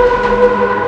Música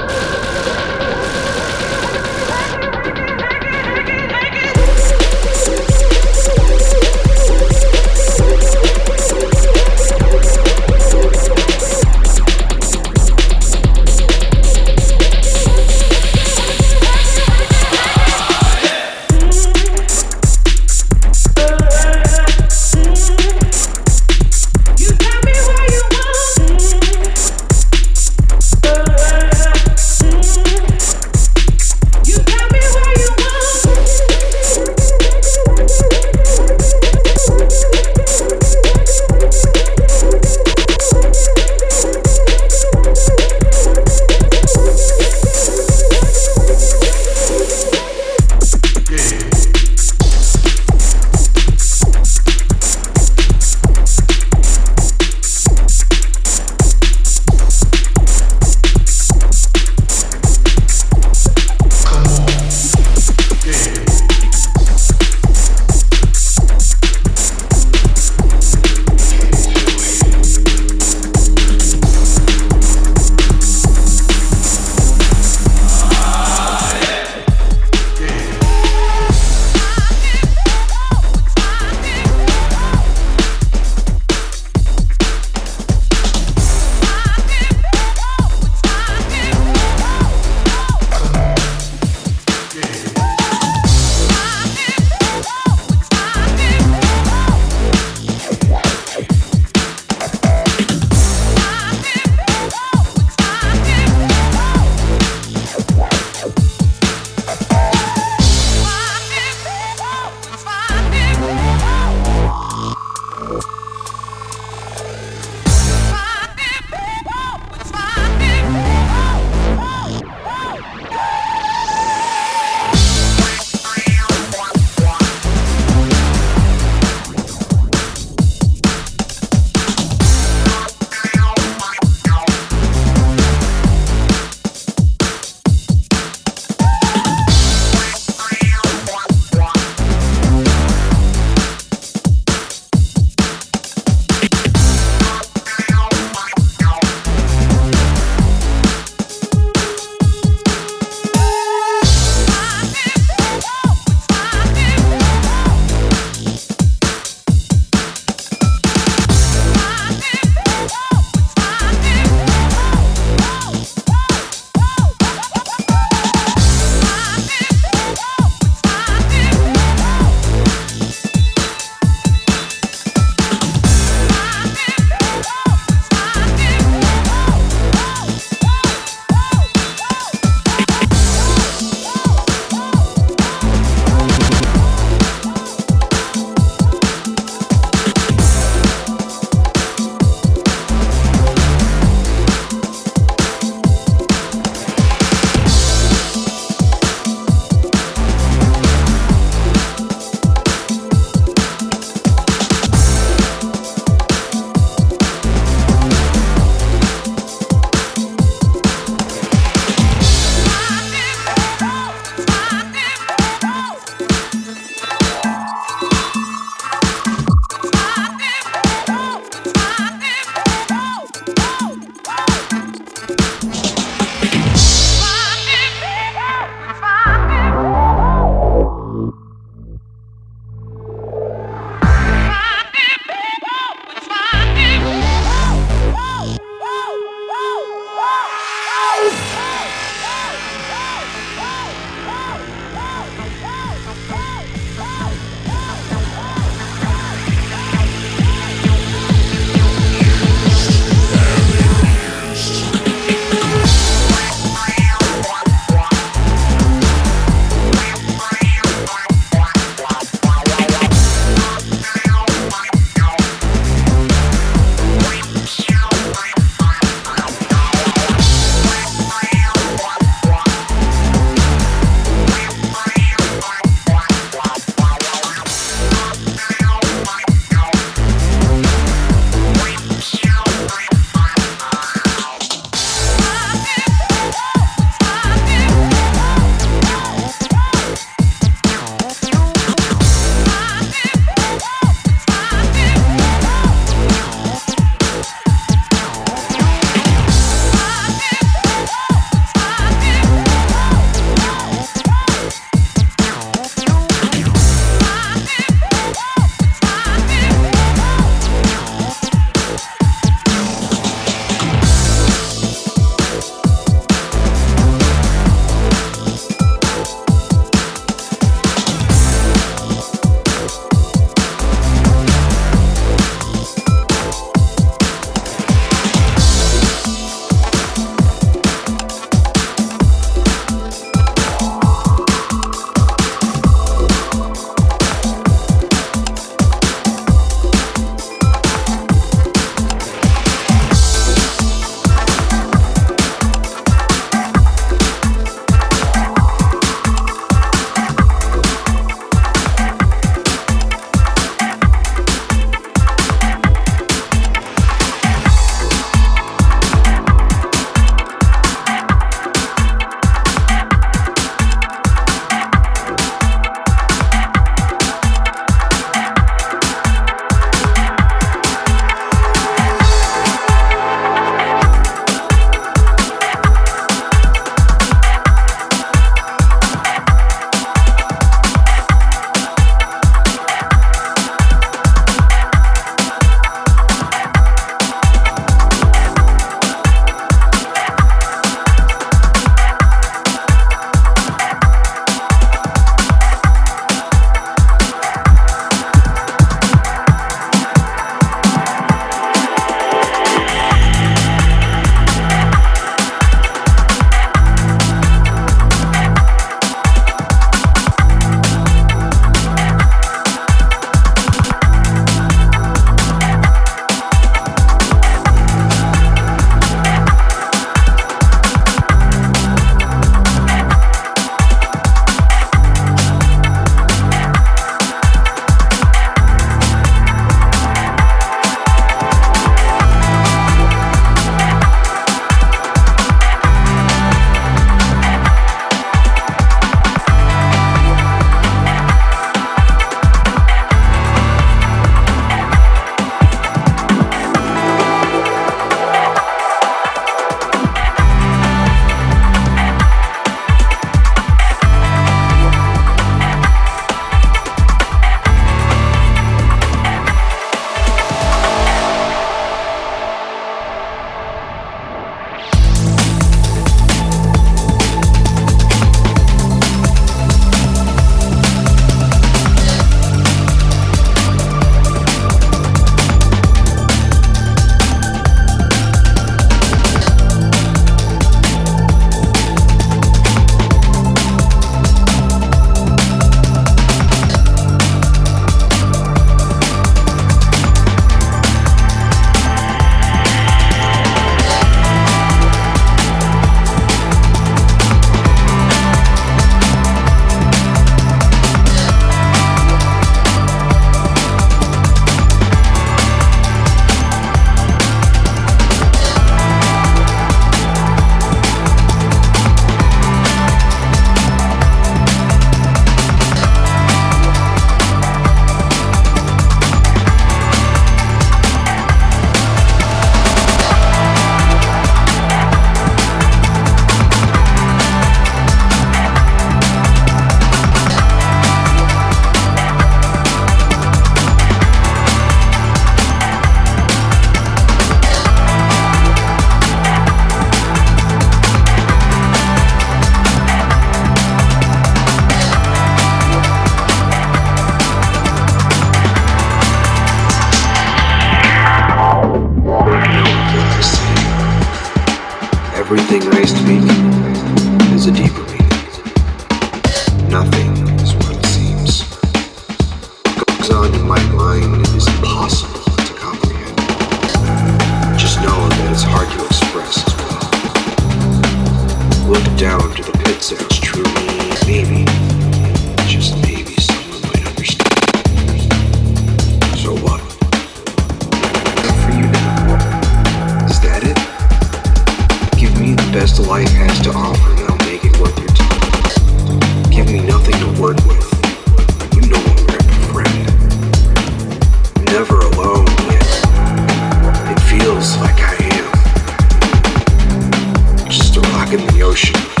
in the ocean.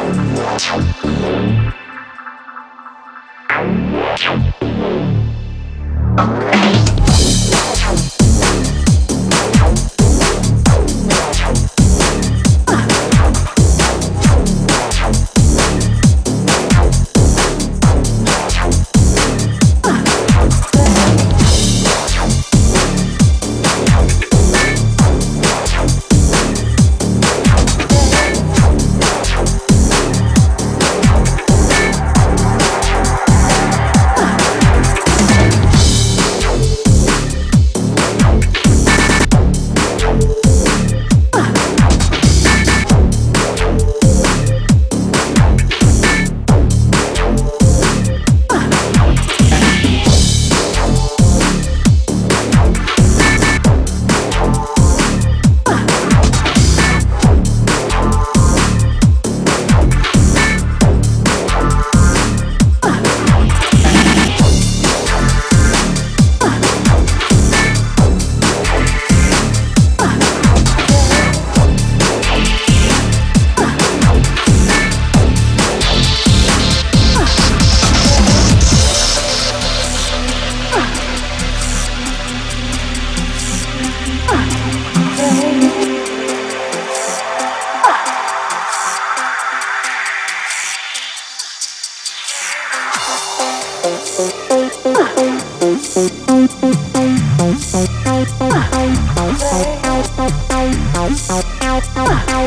Thank you.